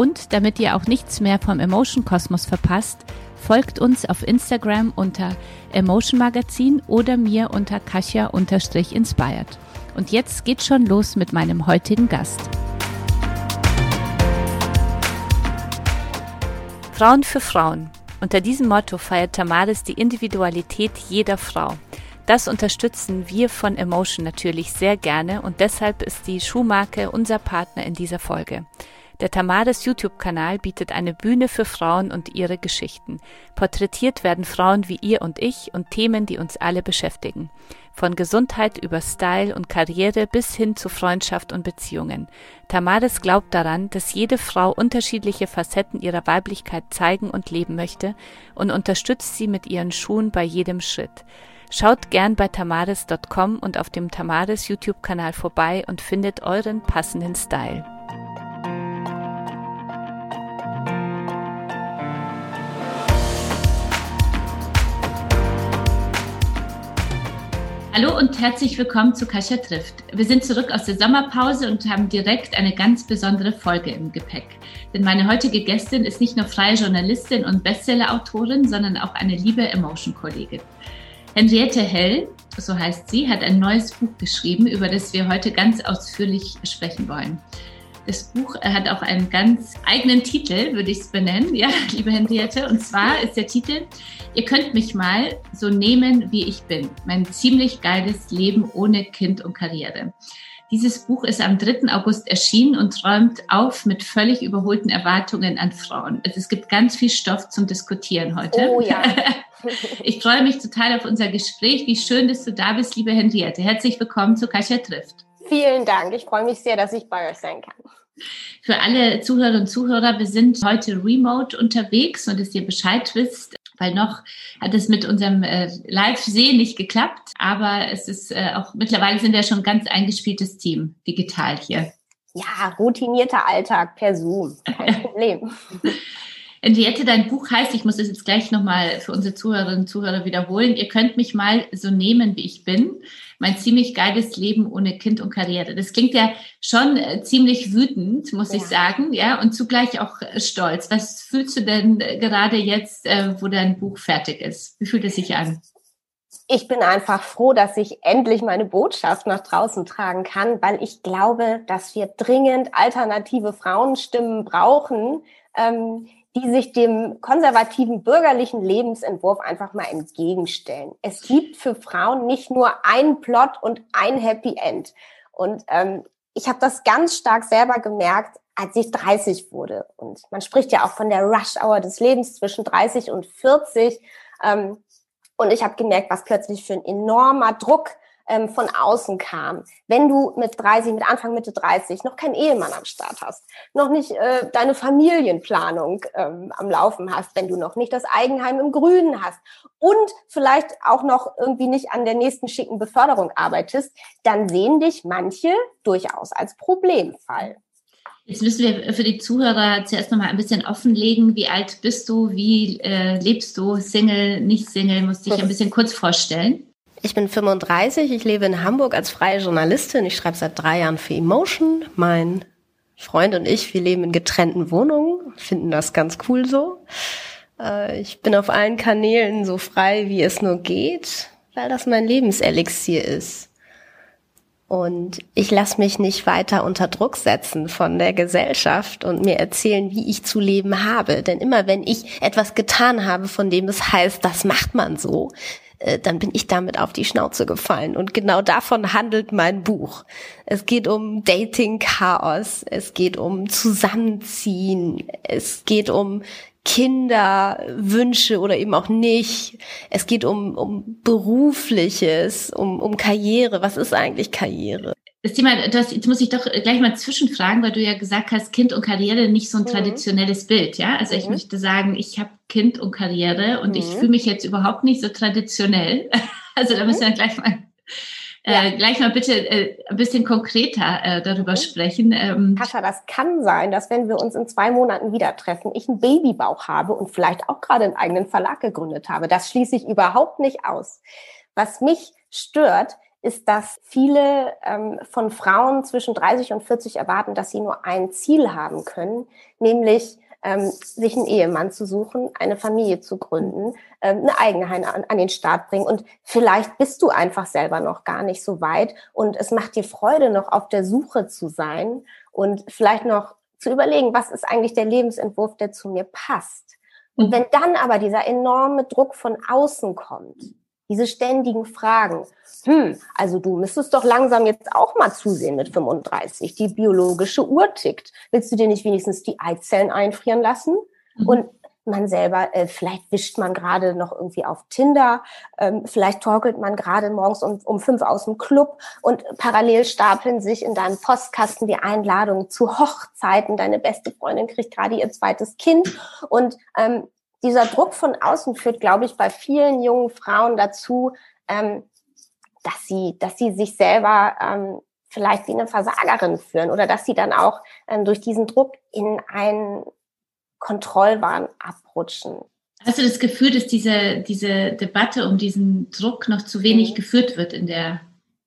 Und damit ihr auch nichts mehr vom Emotion Kosmos verpasst, folgt uns auf Instagram unter Emotion Magazin oder mir unter Kasia-inspired. Und jetzt geht's schon los mit meinem heutigen Gast. Frauen für Frauen. Unter diesem Motto feiert Tamaris die Individualität jeder Frau. Das unterstützen wir von Emotion natürlich sehr gerne und deshalb ist die Schuhmarke unser Partner in dieser Folge. Der Tamaris YouTube-Kanal bietet eine Bühne für Frauen und ihre Geschichten. Porträtiert werden Frauen wie ihr und ich und Themen, die uns alle beschäftigen. Von Gesundheit über Style und Karriere bis hin zu Freundschaft und Beziehungen. Tamaris glaubt daran, dass jede Frau unterschiedliche Facetten ihrer Weiblichkeit zeigen und leben möchte und unterstützt sie mit ihren Schuhen bei jedem Schritt. Schaut gern bei tamaris.com und auf dem Tamaris YouTube-Kanal vorbei und findet euren passenden Style. Hallo und herzlich willkommen zu Kasia trifft. Wir sind zurück aus der Sommerpause und haben direkt eine ganz besondere Folge im Gepäck. Denn meine heutige Gästin ist nicht nur freie Journalistin und Bestseller-Autorin, sondern auch eine liebe Emotion-Kollegin. Henriette Hell, so heißt sie, hat ein neues Buch geschrieben, über das wir heute ganz ausführlich sprechen wollen. Das Buch hat auch einen ganz eigenen Titel, würde ich es benennen, ja, liebe Henriette. Und zwar ist der Titel Ihr könnt mich mal so nehmen, wie ich bin. Mein ziemlich geiles Leben ohne Kind und Karriere. Dieses Buch ist am 3. August erschienen und räumt auf mit völlig überholten Erwartungen an Frauen. Also es gibt ganz viel Stoff zum Diskutieren heute. Oh ja. ich freue mich total auf unser Gespräch. Wie schön, dass du da bist, liebe Henriette. Herzlich willkommen zu Kasia trifft. Vielen Dank. Ich freue mich sehr, dass ich bei euch sein kann. Für alle Zuhörerinnen und Zuhörer, wir sind heute remote unterwegs und dass ihr Bescheid wisst, weil noch hat es mit unserem äh, Live-Sehen nicht geklappt, aber es ist äh, auch mittlerweile sind wir schon ein ganz eingespieltes Team digital hier. Ja, routinierter Alltag per Zoom, kein Problem. Henriette, dein Buch heißt, ich muss es jetzt gleich nochmal für unsere Zuhörerinnen und Zuhörer wiederholen, ihr könnt mich mal so nehmen, wie ich bin. Mein ziemlich geiles Leben ohne Kind und Karriere. Das klingt ja schon äh, ziemlich wütend, muss ja. ich sagen, ja, und zugleich auch äh, stolz. Was fühlst du denn äh, gerade jetzt, wo dein Buch fertig ist? Wie fühlt es sich an? ich bin einfach froh, dass ich endlich meine Botschaft nach draußen tragen kann, weil ich glaube, dass wir dringend alternative Frauenstimmen brauchen, ähm, die sich dem konservativen bürgerlichen Lebensentwurf einfach mal entgegenstellen. Es gibt für Frauen nicht nur ein Plot und ein Happy End. Und ähm, ich habe das ganz stark selber gemerkt, als ich 30 wurde. Und man spricht ja auch von der Rush Hour des Lebens zwischen 30 und 40. Ähm, und ich habe gemerkt, was plötzlich für ein enormer Druck ähm, von außen kam. Wenn du mit 30, mit Anfang Mitte 30 noch keinen Ehemann am Start hast, noch nicht äh, deine Familienplanung ähm, am Laufen hast, wenn du noch nicht das Eigenheim im Grünen hast und vielleicht auch noch irgendwie nicht an der nächsten schicken Beförderung arbeitest, dann sehen dich manche durchaus als Problemfall. Jetzt müssen wir für die Zuhörer zuerst noch mal ein bisschen offenlegen. Wie alt bist du? Wie äh, lebst du? Single, nicht Single? Musst dich ein bisschen kurz vorstellen. Ich bin 35, ich lebe in Hamburg als freie Journalistin. Ich schreibe seit drei Jahren für Emotion. Mein Freund und ich, wir leben in getrennten Wohnungen, finden das ganz cool so. Äh, ich bin auf allen Kanälen so frei, wie es nur geht, weil das mein Lebenselixier ist. Und ich lasse mich nicht weiter unter Druck setzen von der Gesellschaft und mir erzählen, wie ich zu leben habe. Denn immer wenn ich etwas getan habe, von dem es heißt, das macht man so, äh, dann bin ich damit auf die Schnauze gefallen. Und genau davon handelt mein Buch. Es geht um Dating-Chaos, es geht um Zusammenziehen, es geht um Kinderwünsche oder eben auch nicht. Es geht um, um berufliches, um, um Karriere. Was ist eigentlich Karriere? Das Thema, das, jetzt muss ich doch gleich mal zwischenfragen, weil du ja gesagt hast, Kind und Karriere nicht so ein mhm. traditionelles Bild, ja? Also mhm. ich möchte sagen, ich habe Kind und Karriere und mhm. ich fühle mich jetzt überhaupt nicht so traditionell. Also da müssen wir mhm. gleich mal ja. Äh, gleich mal bitte äh, ein bisschen konkreter äh, darüber mhm. sprechen. Ähm, Kascha, das kann sein, dass wenn wir uns in zwei Monaten wieder treffen, ich einen Babybauch habe und vielleicht auch gerade einen eigenen Verlag gegründet habe. Das schließe ich überhaupt nicht aus. Was mich stört, ist, dass viele ähm, von Frauen zwischen 30 und 40 erwarten, dass sie nur ein Ziel haben können, nämlich ähm, sich einen Ehemann zu suchen, eine Familie zu gründen, ähm, eine Eigenheit an, an den Start bringen. Und vielleicht bist du einfach selber noch gar nicht so weit und es macht dir Freude, noch auf der Suche zu sein und vielleicht noch zu überlegen, was ist eigentlich der Lebensentwurf, der zu mir passt. Und mhm. wenn dann aber dieser enorme Druck von außen kommt, diese ständigen Fragen. Hm, also du müsstest doch langsam jetzt auch mal zusehen mit 35. Die biologische Uhr tickt. Willst du dir nicht wenigstens die Eizellen einfrieren lassen? Mhm. Und man selber, äh, vielleicht wischt man gerade noch irgendwie auf Tinder, ähm, vielleicht torkelt man gerade morgens um, um fünf aus dem Club und parallel stapeln sich in deinem Postkasten die Einladungen zu Hochzeiten. Deine beste Freundin kriegt gerade ihr zweites Kind und ähm, dieser Druck von außen führt, glaube ich, bei vielen jungen Frauen dazu, ähm, dass sie, dass sie sich selber ähm, vielleicht wie eine Versagerin führen oder dass sie dann auch ähm, durch diesen Druck in einen Kontrollwahn abrutschen. Hast du das Gefühl, dass diese, diese Debatte um diesen Druck noch zu wenig mhm. geführt wird in der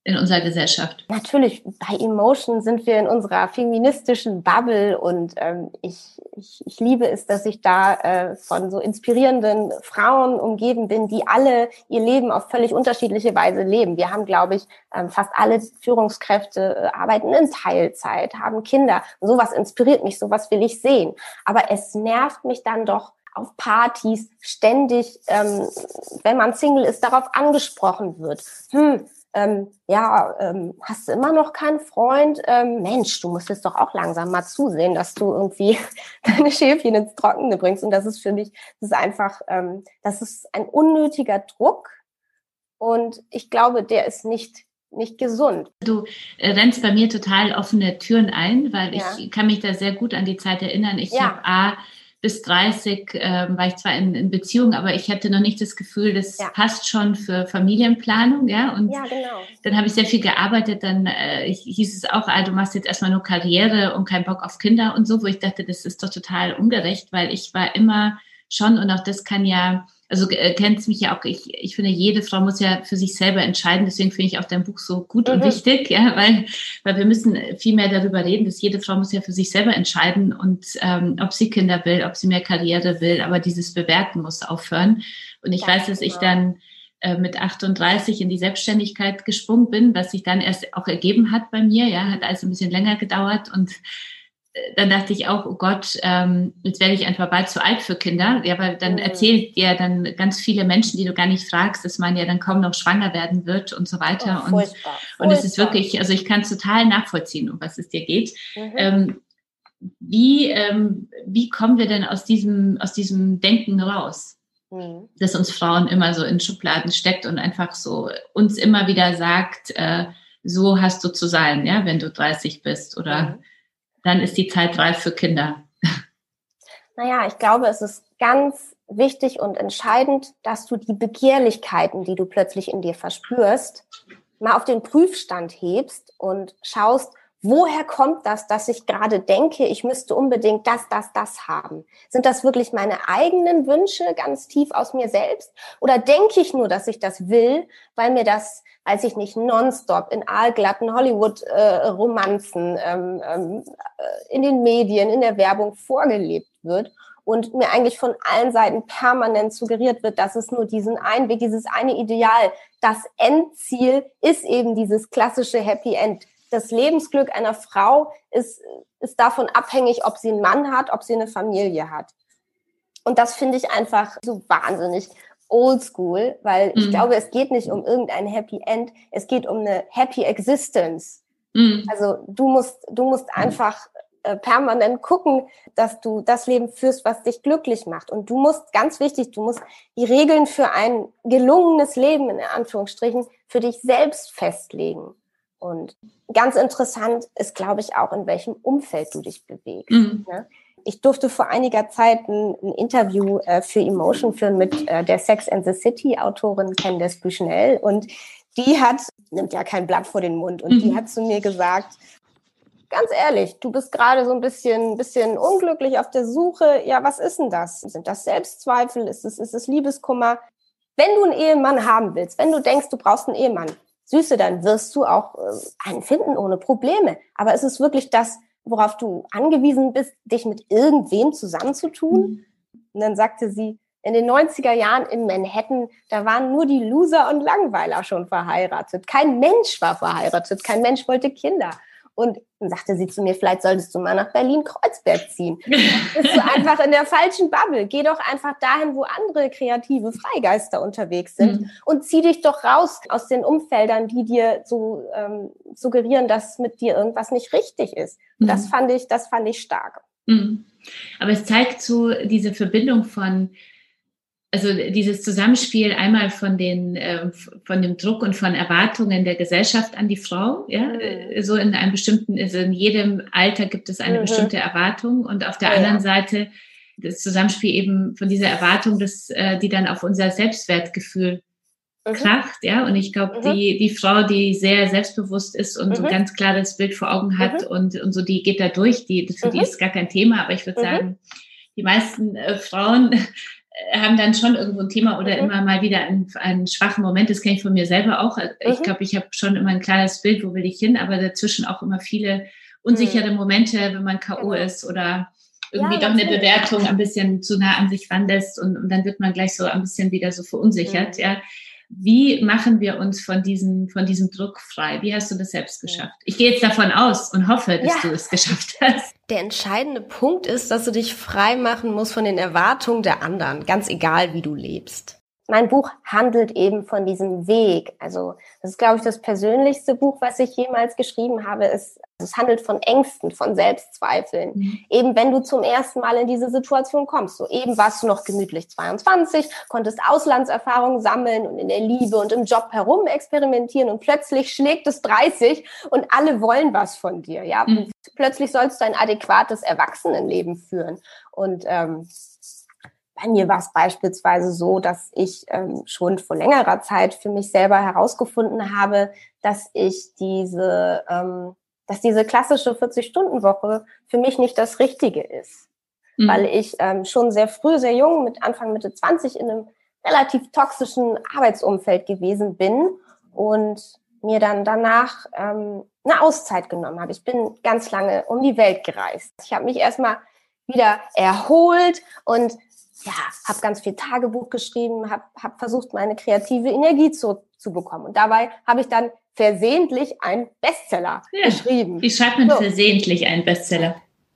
in unserer Gesellschaft. Natürlich, bei Emotion sind wir in unserer feministischen Bubble und ähm, ich, ich, ich liebe es, dass ich da äh, von so inspirierenden Frauen umgeben bin, die alle ihr Leben auf völlig unterschiedliche Weise leben. Wir haben, glaube ich, ähm, fast alle Führungskräfte äh, arbeiten in Teilzeit, haben Kinder. sowas inspiriert mich, sowas will ich sehen. Aber es nervt mich dann doch, auf Partys ständig, ähm, wenn man Single ist, darauf angesprochen wird. Hm, ähm, ja, ähm, hast du immer noch keinen Freund? Ähm, Mensch, du musst jetzt doch auch langsam mal zusehen, dass du irgendwie deine Schäfchen ins Trockene bringst. Und das ist für mich, das ist einfach, ähm, das ist ein unnötiger Druck. Und ich glaube, der ist nicht nicht gesund. Du äh, rennst bei mir total offene Türen ein, weil ja. ich kann mich da sehr gut an die Zeit erinnern. Ich ja. habe A, bis 30 äh, war ich zwar in, in Beziehung, aber ich hatte noch nicht das Gefühl, das ja. passt schon für Familienplanung, ja. Und ja, genau. dann habe ich sehr viel gearbeitet. Dann äh, hieß es auch, ah, du machst jetzt erstmal nur Karriere und keinen Bock auf Kinder und so, wo ich dachte, das ist doch total ungerecht, weil ich war immer schon und auch das kann ja also äh, kennst mich ja auch, ich, ich finde, jede Frau muss ja für sich selber entscheiden. Deswegen finde ich auch dein Buch so gut mhm. und wichtig, ja, weil, weil wir müssen viel mehr darüber reden, dass jede Frau muss ja für sich selber entscheiden und ähm, ob sie Kinder will, ob sie mehr Karriere will, aber dieses Bewerten muss aufhören. Und ich ja, weiß, dass genau. ich dann äh, mit 38 in die Selbstständigkeit gesprungen bin, was sich dann erst auch ergeben hat bei mir, ja, hat also ein bisschen länger gedauert und dann dachte ich auch, oh Gott, ähm, jetzt werde ich einfach bald zu alt für Kinder. Ja, weil dann mhm. erzählt dir dann ganz viele Menschen, die du gar nicht fragst, dass man ja dann kaum noch schwanger werden wird und so weiter. Oh, und, und es ist wirklich, also ich kann es total nachvollziehen, um was es dir geht. Mhm. Ähm, wie, ähm, wie kommen wir denn aus diesem, aus diesem Denken raus? Mhm. Dass uns Frauen immer so in Schubladen steckt und einfach so uns immer wieder sagt, äh, so hast du zu sein, ja, wenn du 30 bist oder mhm dann ist die Zeit reif für Kinder. Naja, ich glaube, es ist ganz wichtig und entscheidend, dass du die Begehrlichkeiten, die du plötzlich in dir verspürst, mal auf den Prüfstand hebst und schaust, woher kommt das, dass ich gerade denke, ich müsste unbedingt das, das, das haben? Sind das wirklich meine eigenen Wünsche ganz tief aus mir selbst? Oder denke ich nur, dass ich das will, weil mir das, weiß ich nicht, nonstop in aalglatten Hollywood-Romanzen, äh, ähm, ähm, äh, in den Medien, in der Werbung vorgelebt wird? und mir eigentlich von allen Seiten permanent suggeriert wird, dass es nur diesen einen Weg, dieses eine Ideal, das Endziel ist eben dieses klassische Happy End das Lebensglück einer Frau ist, ist davon abhängig, ob sie einen Mann hat, ob sie eine Familie hat. Und das finde ich einfach so wahnsinnig oldschool, weil ich mhm. glaube, es geht nicht um irgendein Happy End, es geht um eine Happy Existence. Mhm. Also du musst, du musst einfach äh, permanent gucken, dass du das Leben führst, was dich glücklich macht. Und du musst, ganz wichtig, du musst die Regeln für ein gelungenes Leben, in Anführungsstrichen, für dich selbst festlegen. Und ganz interessant ist, glaube ich, auch, in welchem Umfeld du dich bewegst. Mhm. Ne? Ich durfte vor einiger Zeit ein, ein Interview äh, für Emotion führen mit äh, der Sex and the City Autorin Candace Bushnell und die hat, nimmt ja kein Blatt vor den Mund und mhm. die hat zu mir gesagt, ganz ehrlich, du bist gerade so ein bisschen, bisschen unglücklich auf der Suche. Ja, was ist denn das? Sind das Selbstzweifel? Ist es, ist es Liebeskummer? Wenn du einen Ehemann haben willst, wenn du denkst, du brauchst einen Ehemann, Süße, dann wirst du auch äh, einen finden ohne Probleme. Aber ist es wirklich das, worauf du angewiesen bist, dich mit irgendwem zusammenzutun? Mhm. Und dann sagte sie, in den 90er Jahren in Manhattan, da waren nur die Loser und Langweiler schon verheiratet. Kein Mensch war verheiratet, kein Mensch wollte Kinder. Und dann sagte sie zu mir, vielleicht solltest du mal nach Berlin-Kreuzberg ziehen. Bist du einfach in der falschen Bubble. Geh doch einfach dahin, wo andere kreative Freigeister unterwegs sind mhm. und zieh dich doch raus aus den Umfeldern, die dir so ähm, suggerieren, dass mit dir irgendwas nicht richtig ist. Mhm. Das fand ich, das fand ich stark. Mhm. Aber es zeigt so diese Verbindung von also dieses Zusammenspiel einmal von den äh, von dem Druck und von Erwartungen der Gesellschaft an die Frau, ja, mhm. so in einem bestimmten, also in jedem Alter gibt es eine mhm. bestimmte Erwartung und auf der ja, anderen Seite das Zusammenspiel eben von dieser Erwartung, dass äh, die dann auf unser Selbstwertgefühl mhm. kracht, ja, und ich glaube, mhm. die die Frau, die sehr selbstbewusst ist und so mhm. ganz klar das Bild vor Augen hat mhm. und und so, die geht da durch, die für die ist gar kein Thema, aber ich würde sagen die meisten äh, Frauen haben dann schon irgendwo ein Thema oder mhm. immer mal wieder einen, einen schwachen Moment. Das kenne ich von mir selber auch. Ich mhm. glaube, ich habe schon immer ein klares Bild, wo will ich hin, aber dazwischen auch immer viele unsichere mhm. Momente, wenn man K.O. Genau. ist oder irgendwie ja, doch eine Bewertung ein bisschen zu nah an sich ranlässt und, und dann wird man gleich so ein bisschen wieder so verunsichert. Mhm. Ja. Wie machen wir uns von diesem, von diesem Druck frei? Wie hast du das selbst geschafft? Ich gehe jetzt davon aus und hoffe, dass ja. du es geschafft hast. Der entscheidende Punkt ist, dass du dich frei machen musst von den Erwartungen der anderen, ganz egal, wie du lebst mein Buch handelt eben von diesem Weg. Also das ist, glaube ich, das persönlichste Buch, was ich jemals geschrieben habe. Es, es handelt von Ängsten, von Selbstzweifeln. Mhm. Eben wenn du zum ersten Mal in diese Situation kommst. So eben warst du noch gemütlich 22, konntest Auslandserfahrungen sammeln und in der Liebe und im Job herum experimentieren und plötzlich schlägt es 30 und alle wollen was von dir. Ja, mhm. plötzlich sollst du ein adäquates Erwachsenenleben führen und ähm, bei mir war es beispielsweise so, dass ich ähm, schon vor längerer Zeit für mich selber herausgefunden habe, dass ich diese, ähm, dass diese klassische 40-Stunden-Woche für mich nicht das Richtige ist. Mhm. Weil ich ähm, schon sehr früh, sehr jung, mit Anfang, Mitte 20 in einem relativ toxischen Arbeitsumfeld gewesen bin und mir dann danach ähm, eine Auszeit genommen habe. Ich bin ganz lange um die Welt gereist. Ich habe mich erstmal wieder erholt und ja, habe ganz viel Tagebuch geschrieben, habe hab versucht, meine kreative Energie zurückzubekommen. Und dabei habe ich dann versehentlich einen Bestseller ja, geschrieben. Wie schreibt man so. versehentlich einen Bestseller?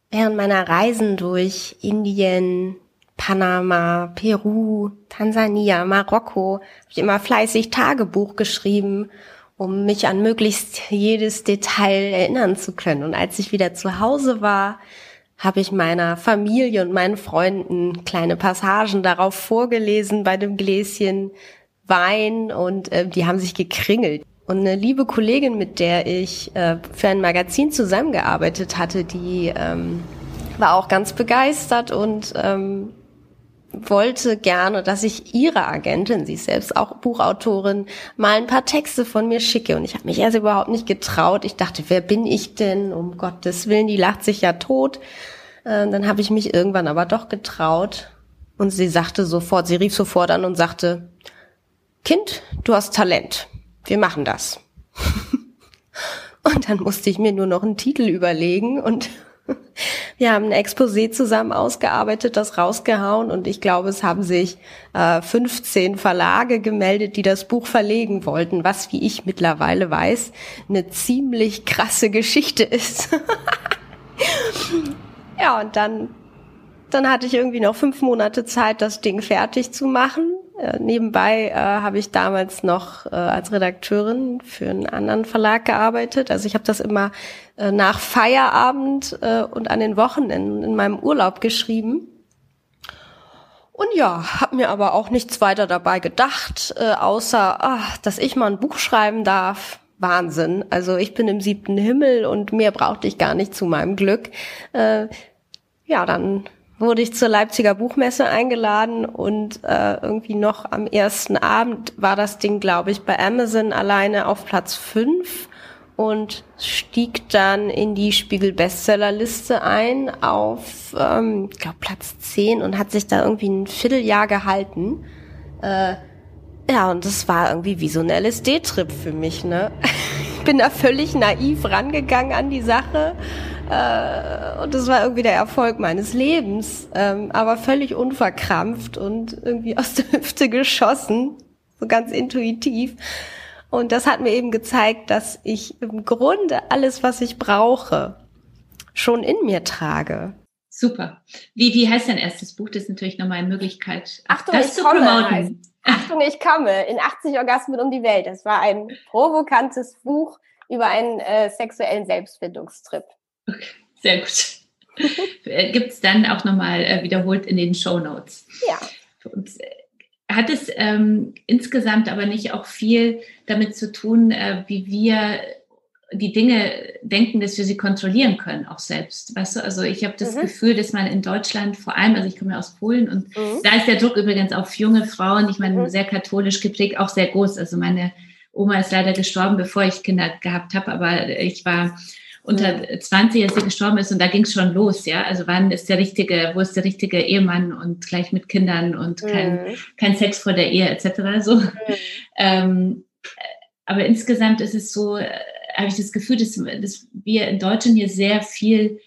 Während meiner Reisen durch Indien, Panama, Peru, Tansania, Marokko habe ich immer fleißig Tagebuch geschrieben, um mich an möglichst jedes Detail erinnern zu können. Und als ich wieder zu Hause war, habe ich meiner Familie und meinen Freunden kleine Passagen darauf vorgelesen bei dem Gläschen Wein und äh, die haben sich gekringelt. Und eine liebe Kollegin, mit der ich äh, für ein Magazin zusammengearbeitet hatte, die ähm, war auch ganz begeistert und ähm, wollte gerne, dass ich ihre Agentin, sie ist selbst auch Buchautorin, mal ein paar Texte von mir schicke. Und ich habe mich erst überhaupt nicht getraut. Ich dachte, wer bin ich denn? Um Gottes Willen, die lacht sich ja tot. Äh, dann habe ich mich irgendwann aber doch getraut. Und sie sagte sofort, sie rief sofort an und sagte, Kind, du hast Talent. Wir machen das. und dann musste ich mir nur noch einen Titel überlegen und wir haben ein Exposé zusammen ausgearbeitet, das rausgehauen und ich glaube, es haben sich äh, 15 Verlage gemeldet, die das Buch verlegen wollten, was, wie ich mittlerweile weiß, eine ziemlich krasse Geschichte ist. ja, und dann, dann hatte ich irgendwie noch fünf Monate Zeit, das Ding fertig zu machen. Äh, nebenbei äh, habe ich damals noch äh, als Redakteurin für einen anderen Verlag gearbeitet. Also ich habe das immer äh, nach Feierabend äh, und an den Wochenenden in meinem Urlaub geschrieben. Und ja, habe mir aber auch nichts weiter dabei gedacht, äh, außer, ach, dass ich mal ein Buch schreiben darf. Wahnsinn. Also ich bin im siebten Himmel und mehr brauchte ich gar nicht zu meinem Glück. Äh, ja, dann wurde ich zur Leipziger Buchmesse eingeladen und äh, irgendwie noch am ersten Abend war das Ding, glaube ich, bei Amazon alleine auf Platz fünf und stieg dann in die Spiegel-Bestsellerliste ein auf, ähm, glaube, Platz zehn und hat sich da irgendwie ein Vierteljahr gehalten. Äh, ja, und das war irgendwie wie so ein LSD-Trip für mich, ne? Ich bin da völlig naiv rangegangen an die Sache. Äh, und das war irgendwie der Erfolg meines Lebens. Ähm, aber völlig unverkrampft und irgendwie aus der Hüfte geschossen. So ganz intuitiv. Und das hat mir eben gezeigt, dass ich im Grunde alles, was ich brauche, schon in mir trage. Super. Wie, wie heißt dein erstes Buch? Das ist natürlich nochmal eine Möglichkeit, Achtung, das zu komme, promoten. Achtung, ich komme. In 80 Orgasmen um die Welt. Das war ein provokantes Buch über einen äh, sexuellen Selbstfindungstrip. Okay, sehr gut. Äh, Gibt es dann auch nochmal äh, wiederholt in den Show Notes. Ja. Und, äh, hat es ähm, insgesamt aber nicht auch viel damit zu tun, äh, wie wir die Dinge denken, dass wir sie kontrollieren können, auch selbst. Weißt du, also ich habe das mhm. Gefühl, dass man in Deutschland vor allem, also ich komme ja aus Polen und mhm. da ist der Druck übrigens auf junge Frauen, ich meine, mhm. sehr katholisch geprägt, auch sehr groß. Also meine Oma ist leider gestorben, bevor ich Kinder gehabt habe, aber ich war unter 20, als sie gestorben ist und da ging es schon los, ja. Also wann ist der richtige, wo ist der richtige Ehemann und gleich mit Kindern und kein, mhm. kein Sex vor der Ehe etc. So. Mhm. Ähm, aber insgesamt ist es so, habe ich das Gefühl, dass, dass wir in Deutschland hier sehr viel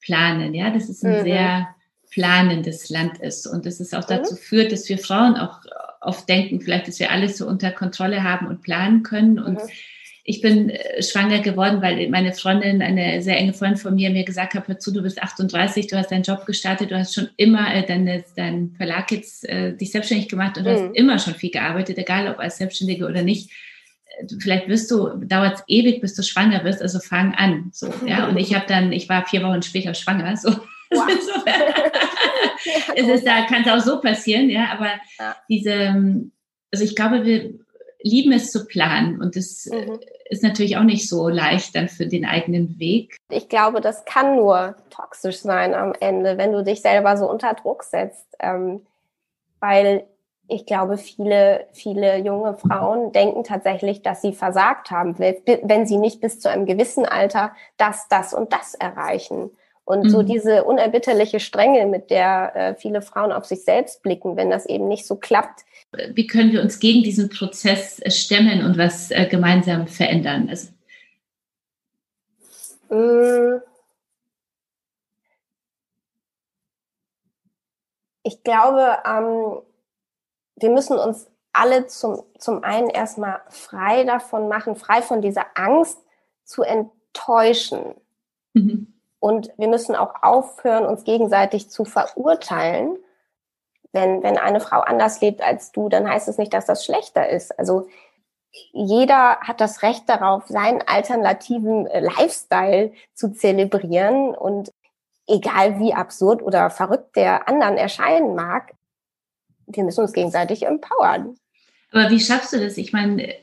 planen. Ja, dass es ein mhm. sehr planendes Land ist und dass es auch dazu führt, dass wir Frauen auch oft denken, vielleicht, dass wir alles so unter Kontrolle haben und planen können. Und mhm. Ich bin äh, schwanger geworden, weil meine Freundin, eine sehr enge Freundin von mir, mir gesagt hat, hör zu, du bist 38, du hast deinen Job gestartet, du hast schon immer äh, deine, deinen Verlag jetzt äh, dich selbstständig gemacht und du hast mhm. immer schon viel gearbeitet, egal ob als Selbstständige oder nicht vielleicht wirst du, dauert es ewig, bis du schwanger bist, also fang an. So, ja. Und ich habe dann, ich war vier Wochen später schwanger. So. Wow. ja, es ist, da kann es auch so passieren, ja, aber ja. diese, also ich glaube, wir lieben es zu planen und das mhm. Ist natürlich auch nicht so leicht dann für den eigenen Weg. Ich glaube, das kann nur toxisch sein am Ende, wenn du dich selber so unter Druck setzt, ähm, weil ich glaube, viele, viele junge Frauen denken tatsächlich, dass sie versagt haben, wenn sie nicht bis zu einem gewissen Alter das, das und das erreichen. Und mhm. so diese unerbitterliche Strenge, mit der äh, viele Frauen auf sich selbst blicken, wenn das eben nicht so klappt. Wie können wir uns gegen diesen Prozess äh, stemmen und was äh, gemeinsam verändern? Also mm. ich glaube, ähm, wir müssen uns alle zum, zum einen erstmal frei davon machen, frei von dieser Angst zu enttäuschen. Mhm. Und wir müssen auch aufhören, uns gegenseitig zu verurteilen. Wenn, wenn eine Frau anders lebt als du, dann heißt es nicht, dass das schlechter ist. Also jeder hat das Recht darauf, seinen alternativen äh, Lifestyle zu zelebrieren. Und egal wie absurd oder verrückt der anderen erscheinen mag, wir müssen uns gegenseitig empowern. Aber wie schaffst du das? Ich meine,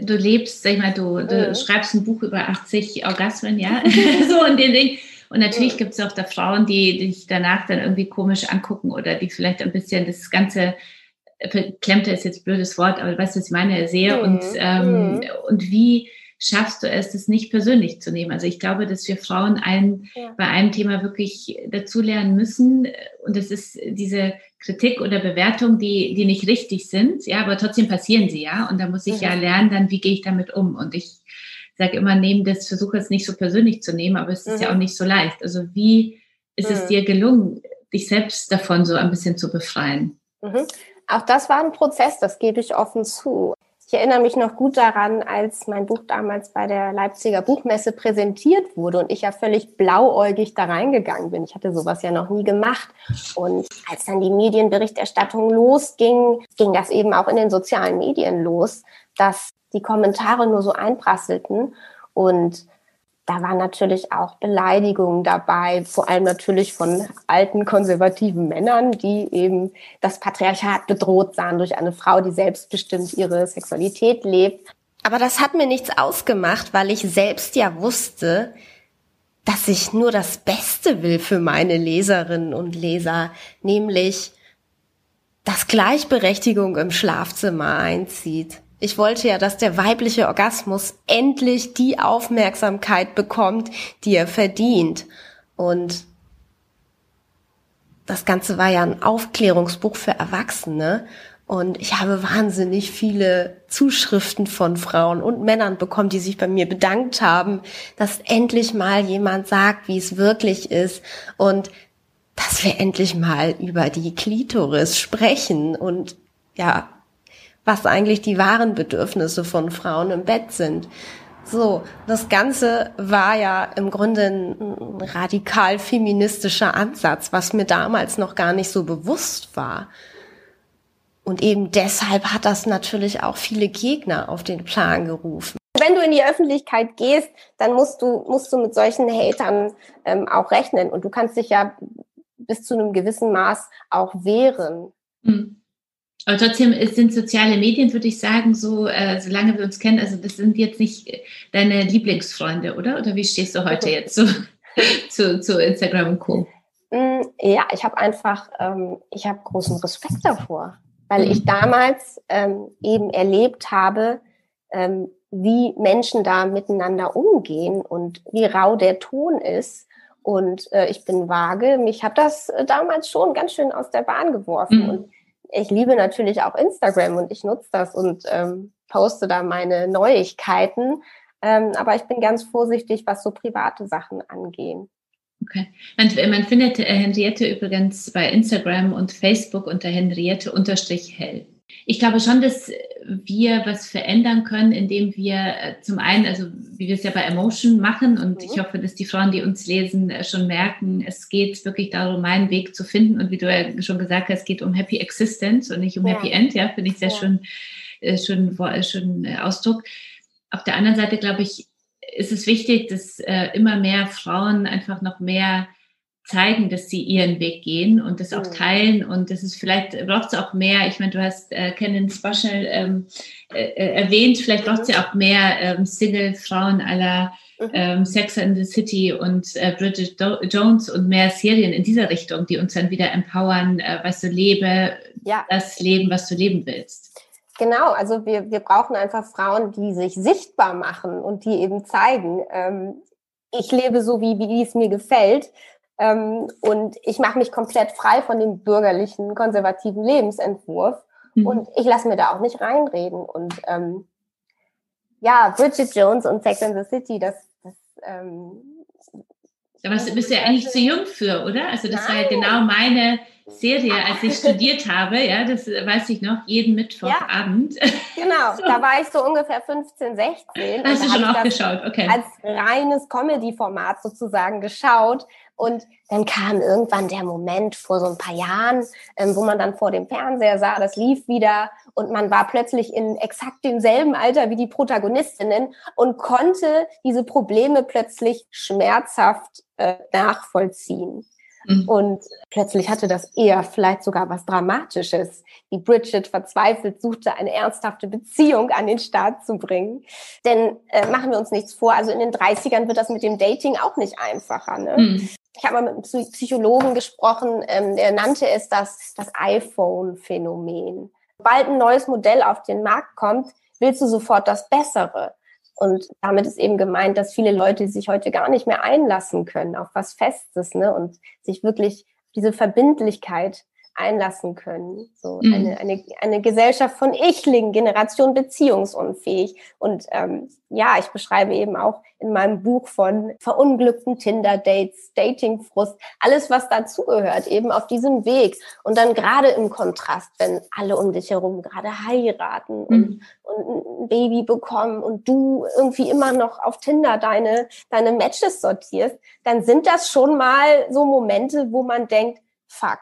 du lebst, sag ich mal, du, du mhm. schreibst ein Buch über 80 Orgasmen, ja, so und den Ding. Und natürlich mhm. gibt es auch da Frauen, die dich danach dann irgendwie komisch angucken oder die vielleicht ein bisschen das ganze verklemmte ist jetzt ein blödes Wort, aber du weißt, was ich meine, sehe mhm. und ähm, mhm. und wie schaffst du es, das nicht persönlich zu nehmen. Also ich glaube, dass wir Frauen ein, ja. bei einem Thema wirklich dazulernen müssen. Und das ist diese Kritik oder Bewertung, die, die nicht richtig sind. Ja, aber trotzdem passieren sie, ja. Und da muss ich mhm. ja lernen, dann, wie gehe ich damit um? Und ich sage immer, nehmen das, versuche es nicht so persönlich zu nehmen, aber es ist mhm. ja auch nicht so leicht. Also wie ist es mhm. dir gelungen, dich selbst davon so ein bisschen zu befreien? Mhm. Auch das war ein Prozess, das gebe ich offen zu. Ich erinnere mich noch gut daran, als mein Buch damals bei der Leipziger Buchmesse präsentiert wurde und ich ja völlig blauäugig da reingegangen bin. Ich hatte sowas ja noch nie gemacht. Und als dann die Medienberichterstattung losging, ging das eben auch in den sozialen Medien los, dass die Kommentare nur so einprasselten und da waren natürlich auch Beleidigungen dabei, vor allem natürlich von alten konservativen Männern, die eben das Patriarchat bedroht sahen durch eine Frau, die selbstbestimmt ihre Sexualität lebt. Aber das hat mir nichts ausgemacht, weil ich selbst ja wusste, dass ich nur das Beste will für meine Leserinnen und Leser, nämlich, dass Gleichberechtigung im Schlafzimmer einzieht. Ich wollte ja, dass der weibliche Orgasmus endlich die Aufmerksamkeit bekommt, die er verdient. Und das Ganze war ja ein Aufklärungsbuch für Erwachsene. Und ich habe wahnsinnig viele Zuschriften von Frauen und Männern bekommen, die sich bei mir bedankt haben, dass endlich mal jemand sagt, wie es wirklich ist und dass wir endlich mal über die Klitoris sprechen und ja, was eigentlich die wahren Bedürfnisse von Frauen im Bett sind. So, das Ganze war ja im Grunde ein radikal feministischer Ansatz, was mir damals noch gar nicht so bewusst war. Und eben deshalb hat das natürlich auch viele Gegner auf den Plan gerufen. Wenn du in die Öffentlichkeit gehst, dann musst du, musst du mit solchen Hatern ähm, auch rechnen. Und du kannst dich ja bis zu einem gewissen Maß auch wehren. Mhm. Aber trotzdem sind soziale Medien, würde ich sagen, so, äh, solange wir uns kennen, also das sind jetzt nicht deine Lieblingsfreunde, oder? Oder wie stehst du heute jetzt so zu, zu Instagram und Co.? Mm, ja, ich habe einfach, ähm, ich habe großen Respekt davor weil ich damals ähm, eben erlebt habe, ähm, wie Menschen da miteinander umgehen und wie rau der Ton ist. Und äh, ich bin vage. Mich hat das äh, damals schon ganz schön aus der Bahn geworfen. Mhm. Und ich liebe natürlich auch Instagram und ich nutze das und ähm, poste da meine Neuigkeiten. Ähm, aber ich bin ganz vorsichtig, was so private Sachen angehen. Okay. Man, man findet äh, Henriette übrigens bei Instagram und Facebook unter Henriette-Hell. Ich glaube schon, dass wir was verändern können, indem wir äh, zum einen, also wie wir es ja bei Emotion machen und mhm. ich hoffe, dass die Frauen, die uns lesen, äh, schon merken, es geht wirklich darum, meinen Weg zu finden und wie du ja schon gesagt hast, es geht um Happy Existence und nicht um ja. Happy End, ja, finde ich sehr ja. schön, schön, schön Ausdruck. Auf der anderen Seite glaube ich, ist es wichtig, dass äh, immer mehr Frauen einfach noch mehr zeigen, dass sie ihren Weg gehen und das auch mhm. teilen und das ist vielleicht braucht es auch mehr. Ich meine, du hast äh, Kennen Special ähm, äh, äh, erwähnt, vielleicht braucht es ja auch mehr ähm, Single-Frauen aller mhm. ähm, Sex in the City und äh, Bridget Do Jones und mehr Serien in dieser Richtung, die uns dann wieder empowern, äh, was du lebe, ja. das Leben, was du leben willst. Genau, also wir, wir brauchen einfach Frauen, die sich sichtbar machen und die eben zeigen, ähm, ich lebe so, wie, wie es mir gefällt. Ähm, und ich mache mich komplett frei von dem bürgerlichen, konservativen Lebensentwurf. Mhm. Und ich lasse mir da auch nicht reinreden. Und ähm, ja, Bridget Jones und Sex and the City, das, das ähm, da bist du ja eigentlich zu jung für, oder? Also das Nein. war ja genau meine Serie, als ich studiert habe, ja, das weiß ich noch, jeden Mittwochabend. Ja, genau, so. da war ich so ungefähr 15, 16. Hast du schon auch geschaut, okay. Als reines Comedy-Format sozusagen geschaut. Und dann kam irgendwann der Moment vor so ein paar Jahren, ähm, wo man dann vor dem Fernseher sah, das lief wieder und man war plötzlich in exakt demselben Alter wie die Protagonistinnen und konnte diese Probleme plötzlich schmerzhaft äh, nachvollziehen. Mhm. Und plötzlich hatte das eher vielleicht sogar was Dramatisches. Die Bridget verzweifelt suchte eine ernsthafte Beziehung an den Start zu bringen. Denn äh, machen wir uns nichts vor, also in den 30ern wird das mit dem Dating auch nicht einfacher. Ne? Mhm. Ich habe mal mit einem Psychologen gesprochen, ähm, der nannte es das, das iPhone-Phänomen. Sobald ein neues Modell auf den Markt kommt, willst du sofort das Bessere. Und damit ist eben gemeint, dass viele Leute sich heute gar nicht mehr einlassen können auf was Festes, ne? Und sich wirklich diese Verbindlichkeit einlassen können. So mhm. eine, eine, eine Gesellschaft von Ichlingen, Generation beziehungsunfähig. Und ähm, ja, ich beschreibe eben auch in meinem Buch von verunglückten Tinder-Dates, Datingfrust, alles, was dazugehört, eben auf diesem Weg. Und dann gerade im Kontrast, wenn alle um dich herum gerade heiraten mhm. und, und ein Baby bekommen und du irgendwie immer noch auf Tinder deine, deine Matches sortierst, dann sind das schon mal so Momente, wo man denkt, fuck,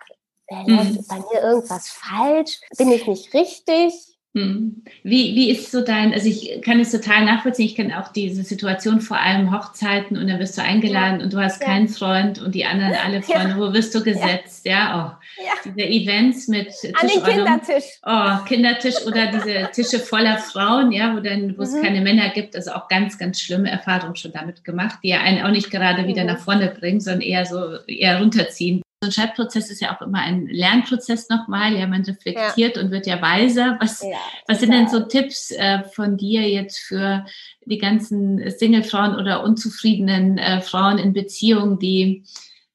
äh, läuft mhm. bei mir irgendwas falsch? Bin ich nicht richtig? Hm. Wie, wie ist so dein, also ich kann es total nachvollziehen, ich kenne auch diese Situation, vor allem Hochzeiten und dann wirst du eingeladen ja. und du hast ja. keinen Freund und die anderen alle Freunde, ja. wo wirst du gesetzt, ja, oh. Diese Events mit An den Kindertisch. Oh, Kindertisch oder diese Tische voller Frauen, ja, wo dann, wo es mhm. keine Männer gibt, also auch ganz, ganz schlimme Erfahrungen schon damit gemacht, die ja einen auch nicht gerade wieder mhm. nach vorne bringen, sondern eher so, eher runterziehen. So ein Schreibprozess ist ja auch immer ein Lernprozess nochmal. Ja, man reflektiert ja. und wird ja weiser. Was, ja, was sind denn so Tipps äh, von dir jetzt für die ganzen Single-Frauen oder unzufriedenen äh, Frauen in Beziehungen, die,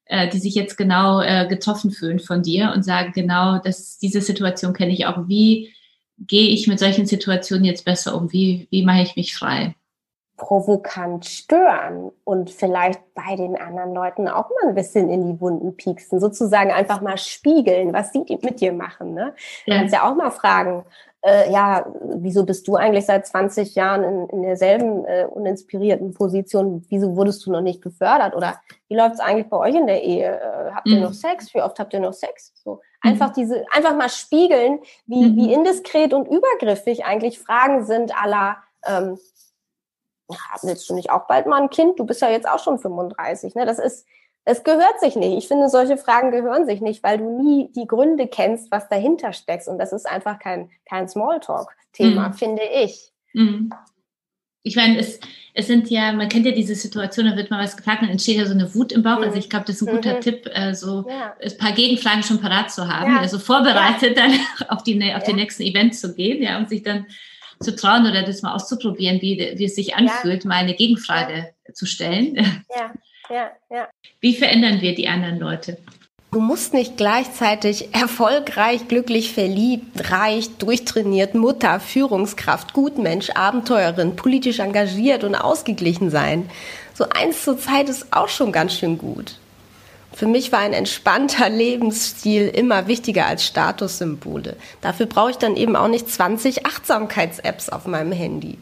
äh, die sich jetzt genau äh, getroffen fühlen von dir und sagen, genau, dass diese Situation kenne ich auch. Wie gehe ich mit solchen Situationen jetzt besser um? Wie, wie mache ich mich frei? Provokant stören und vielleicht bei den anderen Leuten auch mal ein bisschen in die Wunden pieksen, sozusagen einfach mal spiegeln, was die mit dir machen. Ne? Ja. Du kannst ja auch mal fragen, äh, ja, wieso bist du eigentlich seit 20 Jahren in, in derselben äh, uninspirierten Position? Wieso wurdest du noch nicht gefördert? Oder wie läuft es eigentlich bei euch in der Ehe? Äh, habt ihr mhm. noch Sex? Wie oft habt ihr noch Sex? So einfach mhm. diese, einfach mal spiegeln, wie, mhm. wie indiskret und übergriffig eigentlich Fragen sind aller ähm, willst du nicht auch bald mal ein Kind? Du bist ja jetzt auch schon 35. Ne? Das ist, es gehört sich nicht. Ich finde, solche Fragen gehören sich nicht, weil du nie die Gründe kennst, was dahinter steckt. Und das ist einfach kein, kein Smalltalk-Thema, mhm. finde ich. Mhm. Ich meine, es, es sind ja, man kennt ja diese Situation, da wird mal was gefragt, dann entsteht ja so eine Wut im Bauch. Mhm. Also ich glaube, das ist ein guter mhm. Tipp, äh, so ja. ein paar Gegenfragen schon parat zu haben, ja. also vorbereitet ja. dann auf, die, auf ja. den nächsten Event zu gehen, ja, und sich dann zu trauen oder das mal auszuprobieren, wie, wie es sich anfühlt, ja. mal eine Gegenfrage ja. zu stellen. Ja, ja, ja. Wie verändern wir die anderen Leute? Du musst nicht gleichzeitig erfolgreich, glücklich, verliebt, reich, durchtrainiert, Mutter, Führungskraft, Gutmensch, Abenteurerin, politisch engagiert und ausgeglichen sein. So eins zur Zeit ist auch schon ganz schön gut. Für mich war ein entspannter Lebensstil immer wichtiger als Statussymbole. Dafür brauche ich dann eben auch nicht 20 Achtsamkeits-Apps auf meinem Handy.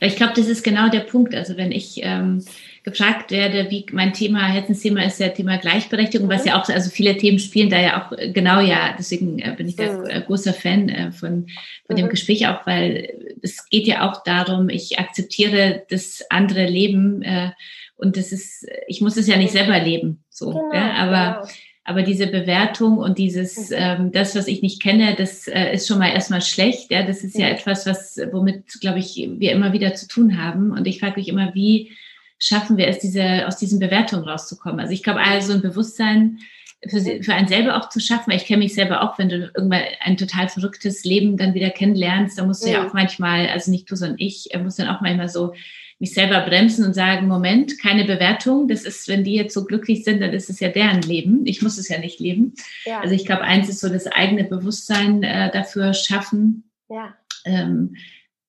Ich glaube, das ist genau der Punkt. Also wenn ich ähm, gefragt werde, wie mein Thema, Herzensthema ist ja Thema Gleichberechtigung, was ja auch, also viele Themen spielen da ja auch äh, genau ja, deswegen äh, bin ich da mhm. großer Fan äh, von, von dem mhm. Gespräch auch, weil es geht ja auch darum, ich akzeptiere das andere Leben äh, und das ist, ich muss es ja nicht selber leben, so, genau, ja, aber, genau. aber diese Bewertung und dieses, mhm. ähm, das, was ich nicht kenne, das äh, ist schon mal erstmal schlecht, ja, das ist ja, ja etwas, was, womit, glaube ich, wir immer wieder zu tun haben und ich frage mich immer, wie schaffen wir es, diese, aus diesen Bewertungen rauszukommen? Also ich glaube, also ein Bewusstsein, für, für einen selber auch zu schaffen. Ich kenne mich selber auch, wenn du irgendwann ein total verrücktes Leben dann wieder kennenlernst, da musst du ja, ja auch manchmal, also nicht du, sondern ich, muss dann auch manchmal so mich selber bremsen und sagen, Moment, keine Bewertung. Das ist, wenn die jetzt so glücklich sind, dann ist es ja deren Leben. Ich muss es ja nicht leben. Ja. Also ich glaube, eins ist so das eigene Bewusstsein äh, dafür schaffen. Ja. Ähm,